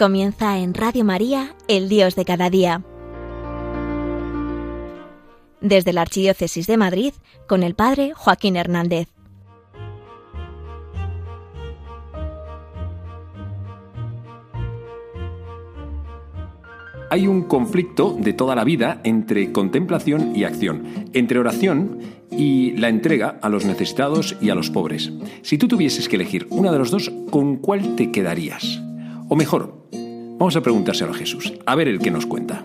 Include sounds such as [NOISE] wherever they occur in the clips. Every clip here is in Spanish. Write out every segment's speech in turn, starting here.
Comienza en Radio María, El Dios de cada día. Desde la Archidiócesis de Madrid, con el Padre Joaquín Hernández. Hay un conflicto de toda la vida entre contemplación y acción, entre oración y la entrega a los necesitados y a los pobres. Si tú tuvieses que elegir una de los dos, ¿con cuál te quedarías? O mejor, vamos a preguntárselo a Jesús, a ver el que nos cuenta.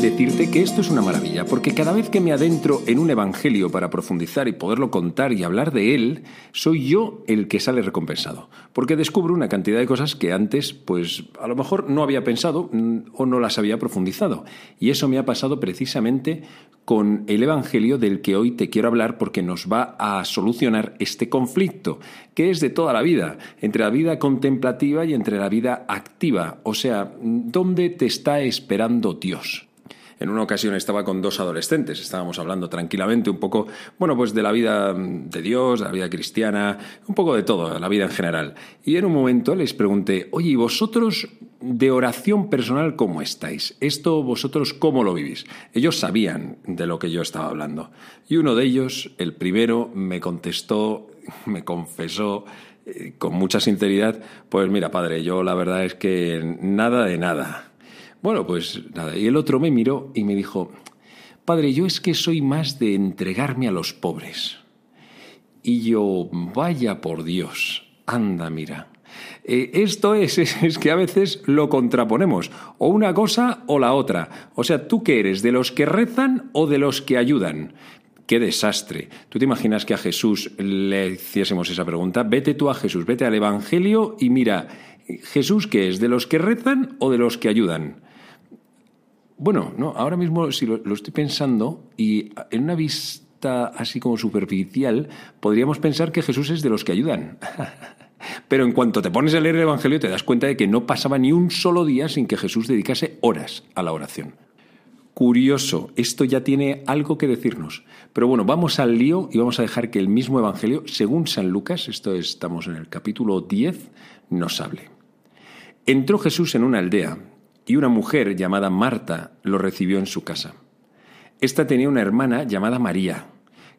Decirte que esto es una maravilla, porque cada vez que me adentro en un evangelio para profundizar y poderlo contar y hablar de él, soy yo el que sale recompensado, porque descubro una cantidad de cosas que antes, pues a lo mejor no había pensado mm, o no las había profundizado. Y eso me ha pasado precisamente con el evangelio del que hoy te quiero hablar porque nos va a solucionar este conflicto, que es de toda la vida, entre la vida contemplativa y entre la vida activa, o sea, ¿dónde te está esperando Dios? En una ocasión estaba con dos adolescentes, estábamos hablando tranquilamente un poco, bueno, pues de la vida de Dios, de la vida cristiana, un poco de todo, la vida en general. Y en un momento les pregunté, oye, ¿y vosotros de oración personal cómo estáis? ¿Esto vosotros cómo lo vivís? Ellos sabían de lo que yo estaba hablando. Y uno de ellos, el primero, me contestó, [LAUGHS] me confesó eh, con mucha sinceridad, pues mira, padre, yo la verdad es que nada de nada. Bueno, pues nada. Y el otro me miró y me dijo, Padre, yo es que soy más de entregarme a los pobres. Y yo, vaya por Dios, anda, mira. Eh, esto es, [LAUGHS] es, es que a veces lo contraponemos, o una cosa o la otra. O sea, ¿tú qué eres? ¿De los que rezan o de los que ayudan? ¡Qué desastre! ¿Tú te imaginas que a Jesús le hiciésemos esa pregunta? Vete tú a Jesús, vete al Evangelio y mira, ¿Jesús qué es? ¿De los que rezan o de los que ayudan? Bueno, no, ahora mismo si lo, estoy pensando y en una vista así como superficial podríamos pensar que Jesús es de los que ayudan. [LAUGHS] Pero en cuanto te pones a leer el Evangelio te das cuenta de que no pasaba ni un solo día sin que Jesús dedicase horas a la oración. Curioso, esto ya tiene algo que decirnos. Pero bueno, vamos al lío y vamos a dejar que el mismo Evangelio, según San Lucas, esto es, estamos en el capítulo 10, nos hable. Entró Jesús en una aldea y una mujer llamada Marta lo recibió en su casa. Esta tenía una hermana llamada María,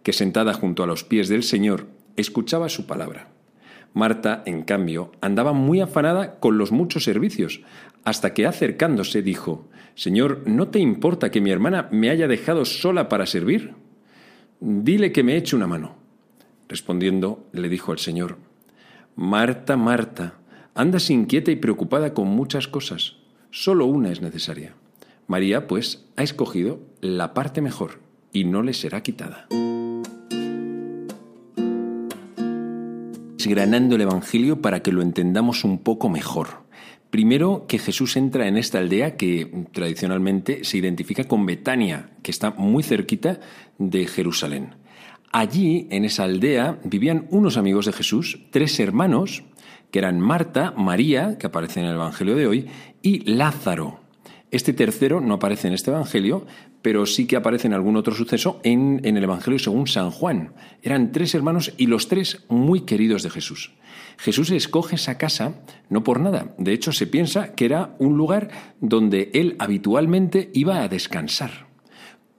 que sentada junto a los pies del Señor escuchaba su palabra. Marta, en cambio, andaba muy afanada con los muchos servicios, hasta que acercándose dijo, Señor, ¿no te importa que mi hermana me haya dejado sola para servir? Dile que me eche una mano. Respondiendo, le dijo el Señor, Marta, Marta, andas inquieta y preocupada con muchas cosas Solo una es necesaria. María, pues, ha escogido la parte mejor y no le será quitada. Desgranando el Evangelio para que lo entendamos un poco mejor. Primero, que Jesús entra en esta aldea que tradicionalmente se identifica con Betania, que está muy cerquita de Jerusalén. Allí, en esa aldea, vivían unos amigos de Jesús, tres hermanos, que eran Marta, María, que aparece en el Evangelio de hoy, y Lázaro. Este tercero no aparece en este Evangelio, pero sí que aparece en algún otro suceso en, el Evangelio según San Juan. Eran tres hermanos y los tres muy queridos de Jesús. Jesús escoge esa casa no por nada. De hecho, se piensa que era un lugar donde él habitualmente iba a descansar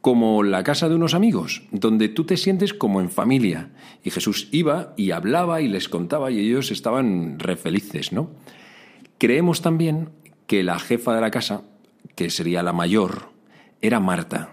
como la casa de unos amigos, donde tú te sientes como en familia. Y Jesús iba y hablaba y les contaba y ellos estaban re felices, ¿no? Creemos también que la jefa de la casa que sería la mayor, era Marta,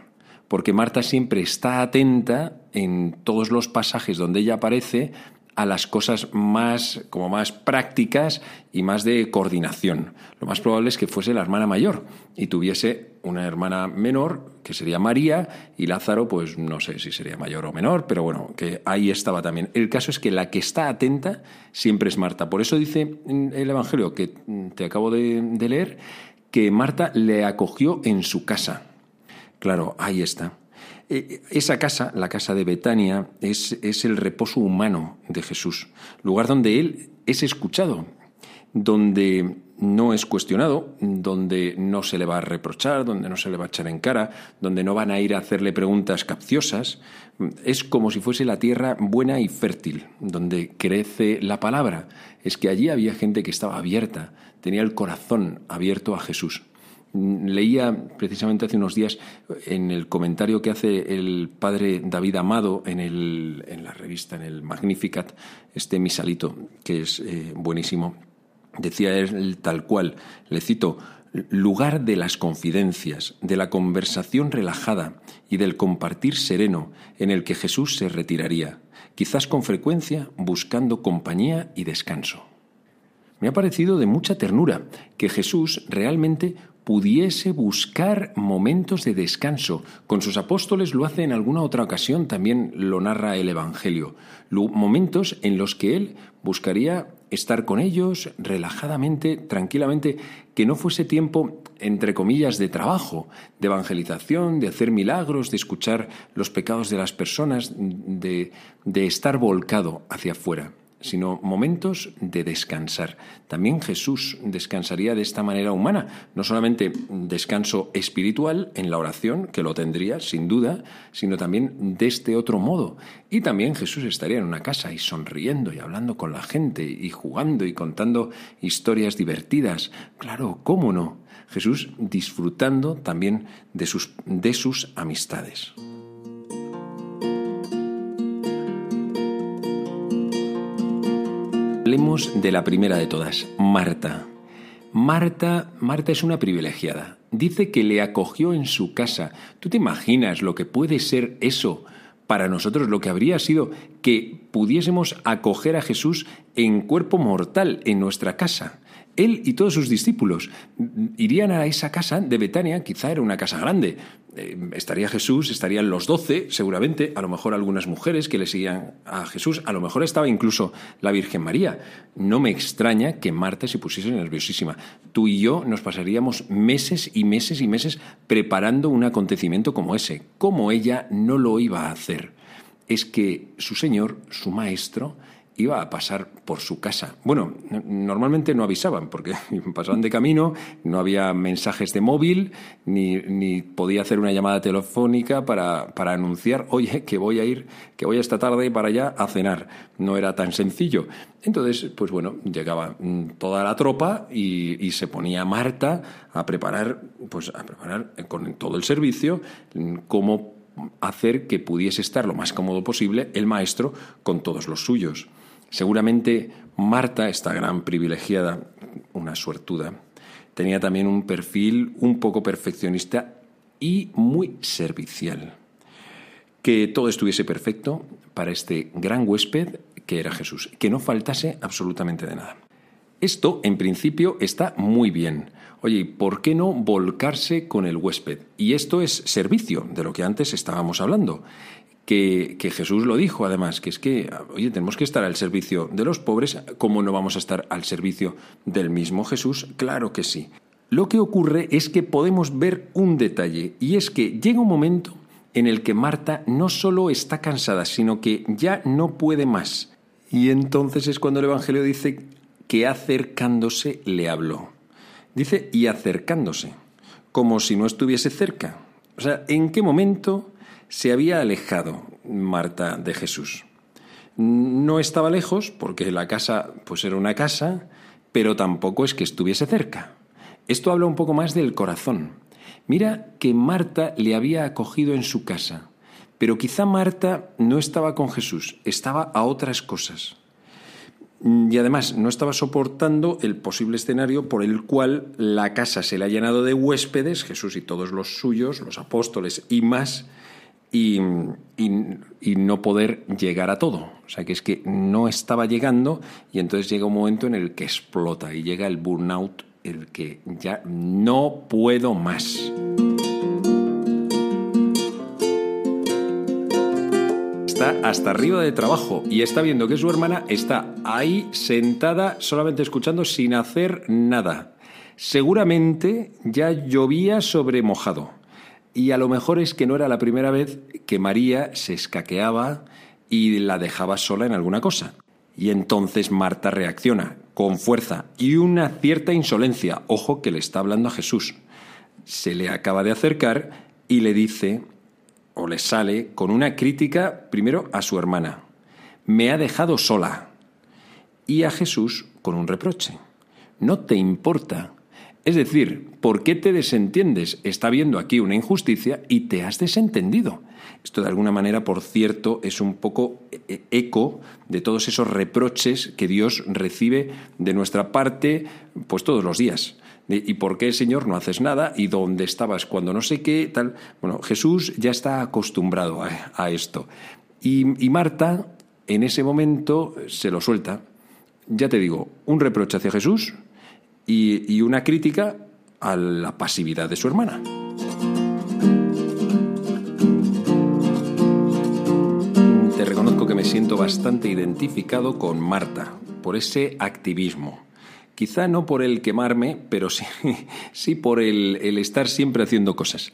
porque Marta siempre está atenta en todos los pasajes donde ella aparece a las cosas más como más prácticas y más de coordinación. Lo más probable es que fuese la hermana mayor y tuviese una hermana menor que sería María y Lázaro pues no sé si sería mayor o menor, pero bueno, que ahí estaba también. El caso es que la que está atenta siempre es Marta. Por eso dice el evangelio que te acabo de, de leer que Marta le acogió en su casa. Claro, ahí está. Eh, esa casa, la casa de Betania, es, es el reposo humano de Jesús, lugar donde Él es escuchado, donde no es cuestionado, donde no se le va a reprochar, donde no se le va a echar en cara, donde no van a ir a hacerle preguntas capciosas. Es como si fuese la tierra buena y fértil, donde crece la palabra. Es que allí había gente que estaba abierta, tenía el corazón abierto a Jesús. Leía precisamente hace unos días en el comentario que hace el padre David Amado en, el, en la revista, en el Magnificat, este misalito, que es eh, buenísimo. Decía él tal cual, le cito, lugar de las confidencias, de la conversación relajada y del compartir sereno en el que Jesús se retiraría, quizás con frecuencia buscando compañía y descanso. Me ha parecido de mucha ternura que Jesús realmente pudiese buscar momentos de descanso. Con sus apóstoles lo hace en alguna otra ocasión, también lo narra el Evangelio. Momentos en los que él buscaría estar con ellos relajadamente, tranquilamente, que no fuese tiempo, entre comillas, de trabajo, de evangelización, de hacer milagros, de escuchar los pecados de las personas, de, de estar volcado hacia afuera sino momentos de descansar. También Jesús descansaría de esta manera humana, no solamente descanso espiritual en la oración, que lo tendría sin duda, sino también de este otro modo. Y también Jesús estaría en una casa y sonriendo y hablando con la gente y jugando y contando historias divertidas. Claro, ¿cómo no? Jesús disfrutando también de sus, de sus amistades. Hablemos de la primera de todas, Marta. Marta, Marta es una privilegiada. Dice que le acogió en su casa. ¿Tú te imaginas lo que puede ser eso para nosotros, lo que habría sido que pudiésemos acoger a Jesús en cuerpo mortal en nuestra casa? Él y todos sus discípulos irían a esa casa de Betania, quizá era una casa grande. Eh, estaría Jesús, estarían los doce, seguramente, a lo mejor algunas mujeres que le seguían a Jesús, a lo mejor estaba incluso la Virgen María. No me extraña que Marta se pusiese nerviosísima. Tú y yo nos pasaríamos meses y meses y meses preparando un acontecimiento como ese. ¿Cómo ella no lo iba a hacer? Es que su Señor, su Maestro, iba a pasar por su casa. Bueno, normalmente no avisaban porque [LAUGHS] pasaban de camino, no había mensajes de móvil, ni, ni podía hacer una llamada telefónica para, para, anunciar, oye, que voy a ir, que voy esta tarde para allá a cenar. No era tan sencillo. Entonces, pues bueno, llegaba mm, toda la tropa y, y se ponía Marta a preparar, pues a preparar con todo el servicio mm, cómo hacer que pudiese estar lo más cómodo posible el maestro con todos los suyos. Seguramente Marta, esta gran privilegiada, una suertuda, tenía también un perfil un poco perfeccionista y muy servicial. Que todo estuviese perfecto para este gran huésped que era Jesús, que no faltase absolutamente de nada. Esto, en principio, está muy bien. Oye, ¿por qué no volcarse con el huésped? Y esto es servicio, de lo que antes estábamos hablando que, Jesús lo dijo además, que es que, oye, tenemos que estar al servicio de los pobres, ¿cómo no vamos a estar al servicio del mismo Jesús? Claro que sí. Lo que ocurre es que podemos ver un detalle, y es que llega un momento en el que Marta no solo está cansada, sino que ya no puede más. Y entonces es cuando el Evangelio dice que acercándose le habló. Dice y acercándose, como si no estuviese cerca. O sea, ¿en qué momento se había alejado Marta de Jesús. No estaba lejos porque la casa pues era una casa, pero tampoco es que estuviese cerca. Esto habla un poco más del corazón. Mira que Marta le había acogido en su casa, pero quizá Marta no estaba con Jesús, estaba a otras cosas. y además no estaba soportando el posible escenario por el cual la casa se le ha llenado de huéspedes, Jesús y todos los suyos, los apóstoles y más, y, no poder llegar a todo. O sea que es que no estaba llegando y entonces llega un momento en el que explota y llega el burnout, el que ya no puedo más. Está hasta arriba de trabajo y está viendo que su hermana está ahí sentada solamente escuchando sin hacer nada. Seguramente ya llovía sobre mojado y a lo mejor es que no era la primera vez que María se escaqueaba y la dejaba sola en alguna cosa. Y entonces Marta reacciona con fuerza y una cierta insolencia. Ojo que le está hablando a Jesús. Se le acaba de acercar y le dice, o le sale, con una crítica primero a su hermana. Me ha dejado sola. Y a Jesús con un reproche. No te importa es decir, ¿por qué te desentiendes? Está viendo aquí una injusticia y te has desentendido. Esto de alguna manera, por cierto, es un poco eh, eco de todos esos reproches que Dios recibe de nuestra parte, pues todos los días. ¿Y por qué, Señor, no haces nada? ¿Y dónde estabas cuando no sé qué? Tal. Bueno, Jesús ya está acostumbrado a, esto. Y Marta, en ese momento, se lo suelta. Ya te digo, un reproche hacia Jesús y, una crítica a la pasividad de su hermana. Te reconozco que me siento bastante identificado con Marta por ese activismo. Quizá no por el quemarme, pero sí, [LAUGHS] sí por el, el estar siempre haciendo cosas.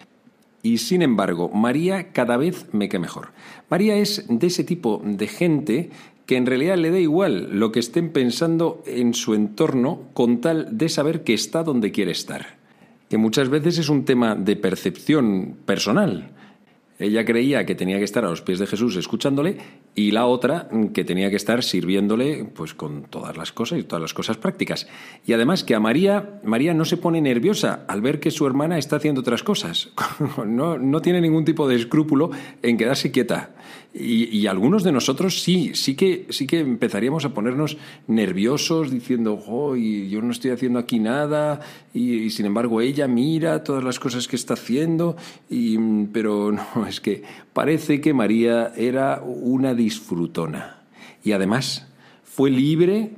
Y sin embargo, María cada vez me queda mejor. María es de ese tipo de gente que en realidad le da igual lo que estén pensando en su entorno con tal de saber que está donde quiere estar. Que muchas veces es un tema de percepción personal. Ella creía que tenía que estar a los pies de Jesús escuchándole y la otra que tenía que estar sirviéndole pues con todas las cosas y todas las cosas prácticas. Y además que a María, María no se pone nerviosa al ver que su hermana está haciendo otras cosas. [LAUGHS] No, no tiene ningún tipo de escrúpulo en quedarse quieta. Y, algunos de nosotros sí, sí que, sí que empezaríamos a ponernos nerviosos diciendo, yo no estoy haciendo aquí nada, y, sin embargo ella mira todas las cosas que está haciendo, y, pero no, [LAUGHS] es que parece que María era una disfrutona. Y además fue libre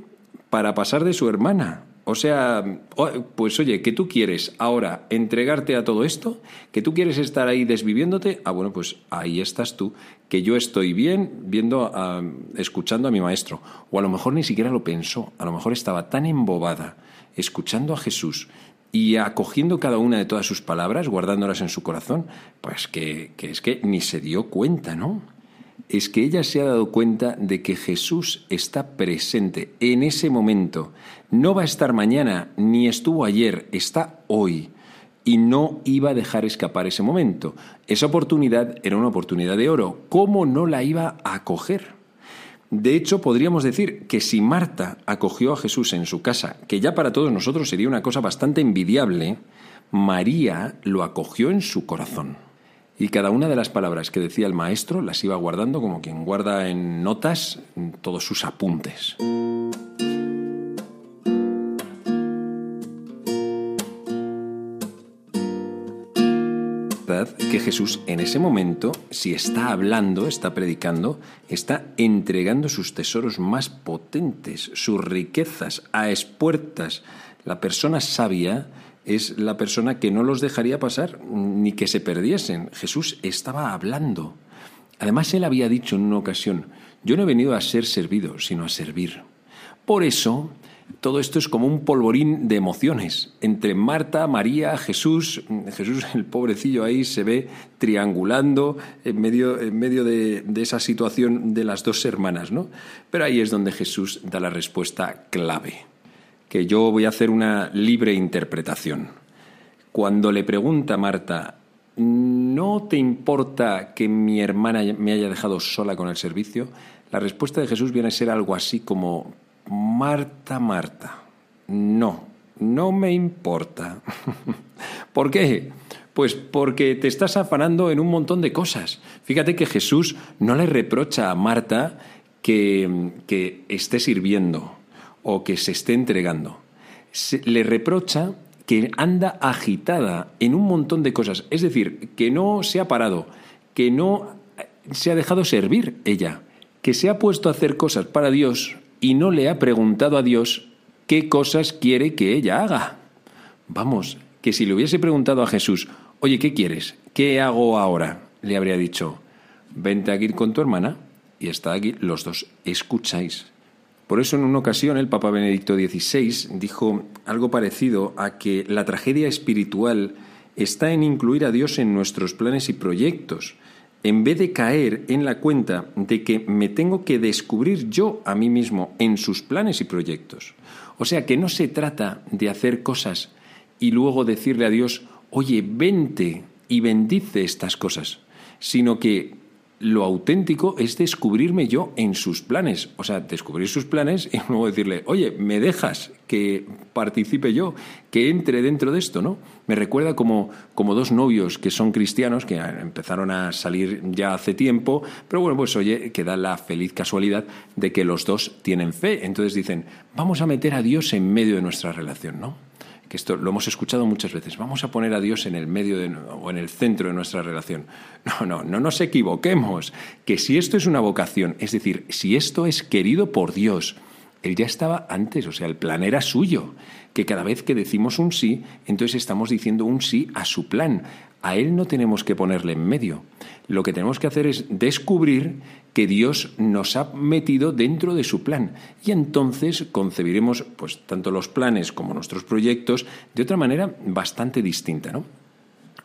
para pasar de su hermana. O sea, pues oye, que tú quieres ahora entregarte a todo esto, que tú quieres estar ahí desviviéndote, ah, bueno, pues ahí estás tú, que yo estoy bien viendo, escuchando a mi maestro. O a lo mejor ni siquiera lo pensó, a lo mejor estaba tan embobada escuchando a Jesús y acogiendo cada una de todas sus palabras, guardándolas en su corazón, pues que, que es que ni se dio cuenta, ¿no? Es que ella se ha dado cuenta de que Jesús está presente en ese momento. No va a estar mañana, ni estuvo ayer, está hoy. Y no iba a dejar escapar ese momento. Esa oportunidad era una oportunidad de oro. ¿Cómo no la iba a acoger? De hecho, podríamos decir que si Marta acogió a Jesús en su casa, que ya para todos nosotros sería una cosa bastante envidiable, María lo acogió en su corazón y cada una de las palabras que decía el maestro las iba guardando como quien guarda en notas todos sus apuntes. que Jesús en ese momento, si está hablando, está predicando, está entregando sus tesoros más potentes, sus riquezas a espuertas. La persona sabia es la persona que no los dejaría pasar ni que se perdiesen. Jesús estaba hablando. Además, él había dicho en una ocasión, yo no he venido a ser servido, sino a servir. Por eso, todo esto es como un polvorín de emociones. Entre Marta, María, Jesús, Jesús, el pobrecillo ahí, se ve triangulando en medio, en medio de, de esa situación de las dos hermanas, ¿no? Pero ahí es donde Jesús da la respuesta clave que yo voy a hacer una libre interpretación. Cuando le pregunta a Marta, ¿no te importa que mi hermana me haya dejado sola con el servicio? La respuesta de Jesús viene a ser algo así como, Marta, Marta, no, no me importa. [LAUGHS] ¿Por qué? Pues porque te estás afanando en un montón de cosas. Fíjate que Jesús no le reprocha a Marta que, que esté sirviendo o que se esté entregando. Se- le reprocha que anda agitada en un montón de cosas. Es decir, que no se ha parado, que no se ha dejado servir ella, que se ha puesto a hacer cosas para Dios y no le ha preguntado a Dios qué cosas quiere que ella haga. Vamos, que si le hubiese preguntado a Jesús, oye, ¿qué quieres? ¿Qué hago ahora? Le habría dicho, vente aquí con tu hermana y está aquí, los dos escucháis. Por eso en una ocasión el Papa Benedicto XVI dijo algo parecido a que la tragedia espiritual está en incluir a Dios en nuestros planes y proyectos, en vez de caer en la cuenta de que me tengo que descubrir yo a mí mismo en sus planes y proyectos. O sea que no se trata de hacer cosas y luego decirle a Dios, oye, vente y bendice estas cosas, sino que lo auténtico es descubrirme yo en sus planes, o sea, descubrir sus planes y [LAUGHS] luego decirle, oye, ¿me dejas que participe yo, que entre dentro de esto, no? Me recuerda como, como dos novios que son cristianos, que empezaron a salir ya hace tiempo, pero bueno, pues oye, que da la feliz casualidad de que los dos tienen fe, entonces dicen, vamos a meter a Dios en medio de nuestra relación, ¿no? Que esto lo hemos escuchado muchas veces, vamos a poner a Dios en el medio de, o en el centro de nuestra relación. No, no, no nos equivoquemos, que si esto es una vocación, es decir, si esto es querido por Dios, Él ya estaba antes, o sea, el plan era suyo, que cada vez que decimos un sí, entonces estamos diciendo un sí a su plan. A Él no tenemos que ponerle en medio. Lo que tenemos que hacer es descubrir que Dios nos ha metido dentro de su plan y entonces concebiremos pues tanto los planes como nuestros proyectos de otra manera bastante distinta, ¿no?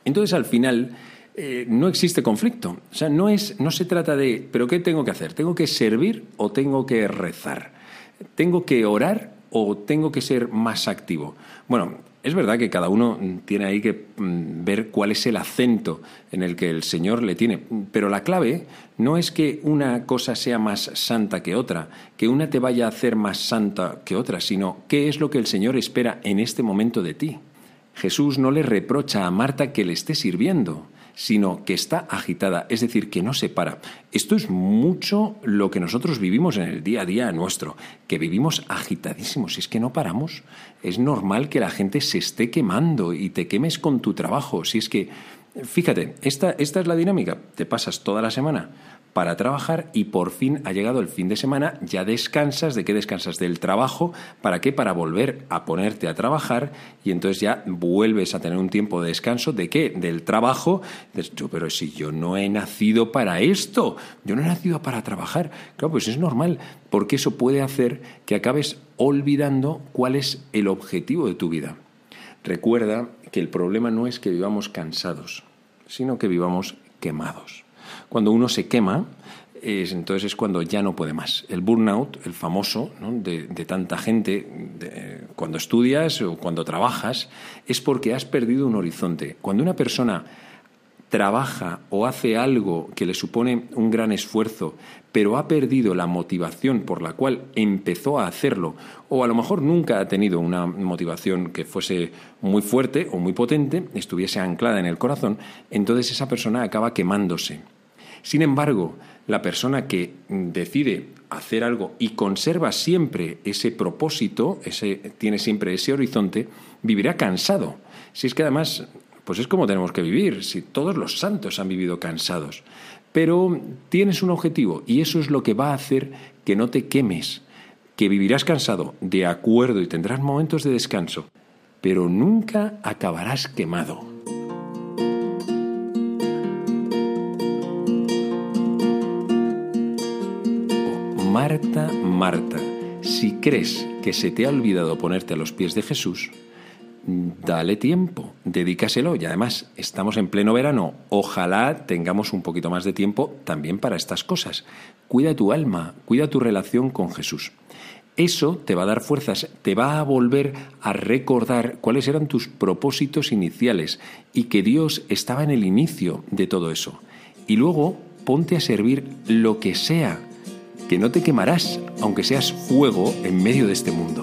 Entonces al final eh, no existe conflicto, o sea, no es no se trata de pero qué tengo que hacer, tengo que servir o tengo que rezar, tengo que orar o tengo que ser más activo. Bueno, es verdad que cada uno tiene ahí que mm, ver cuál es el acento en el que el Señor le tiene, pero la clave no es que una cosa sea más santa que otra, que una te vaya a hacer más santa que otra, sino qué es lo que el Señor espera en este momento de ti. Jesús no le reprocha a Marta que le esté sirviendo, sino que está agitada, es decir, que no se para. Esto es mucho lo que nosotros vivimos en el día a día nuestro, que vivimos agitadísimos, si es que no paramos. Es normal que la gente se esté quemando y te quemes con tu trabajo, si es que, fíjate, esta, esta es la dinámica, te pasas toda la semana para trabajar y por fin ha llegado el fin de semana, ya descansas, ¿de qué descansas? Del trabajo, ¿para qué? Para volver a ponerte a trabajar y entonces ya vuelves a tener un tiempo de descanso, ¿de qué? Del trabajo. Dices, "Yo, pero si yo no he nacido para esto, yo no he nacido para trabajar. Claro, pues es normal, porque eso puede hacer que acabes olvidando cuál es el objetivo de tu vida. Recuerda que el problema no es que vivamos cansados, sino que vivamos quemados. Cuando uno se quema, es, entonces es cuando ya no puede más. El burnout, el famoso, de, tanta gente, cuando estudias o cuando trabajas, es porque has perdido un horizonte. Cuando una persona trabaja o hace algo que le supone un gran esfuerzo, pero ha perdido la motivación por la cual empezó a hacerlo, o a lo mejor nunca ha tenido una motivación que fuese muy fuerte o muy potente, estuviese anclada en el corazón, entonces esa persona acaba quemándose. Sin embargo, la persona que decide hacer algo y conserva siempre ese propósito, ese, tiene siempre ese horizonte, vivirá cansado. Si es que además, pues es como tenemos que vivir, si todos los santos han vivido cansados. Pero tienes un objetivo y eso es lo que va a hacer que no te quemes, que vivirás cansado, de acuerdo, y tendrás momentos de descanso, pero nunca acabarás quemado. Marta, Marta, si crees que se te ha olvidado ponerte a los pies de Jesús, dale tiempo, dedícaselo y además estamos en pleno verano, ojalá tengamos un poquito más de tiempo también para estas cosas. Cuida tu alma, cuida tu relación con Jesús. Eso te va a dar fuerzas, te va a volver a recordar cuáles eran tus propósitos iniciales y que Dios estaba en el inicio de todo eso. Y luego ponte a servir lo que sea que no te quemarás, aunque seas fuego en medio de este mundo.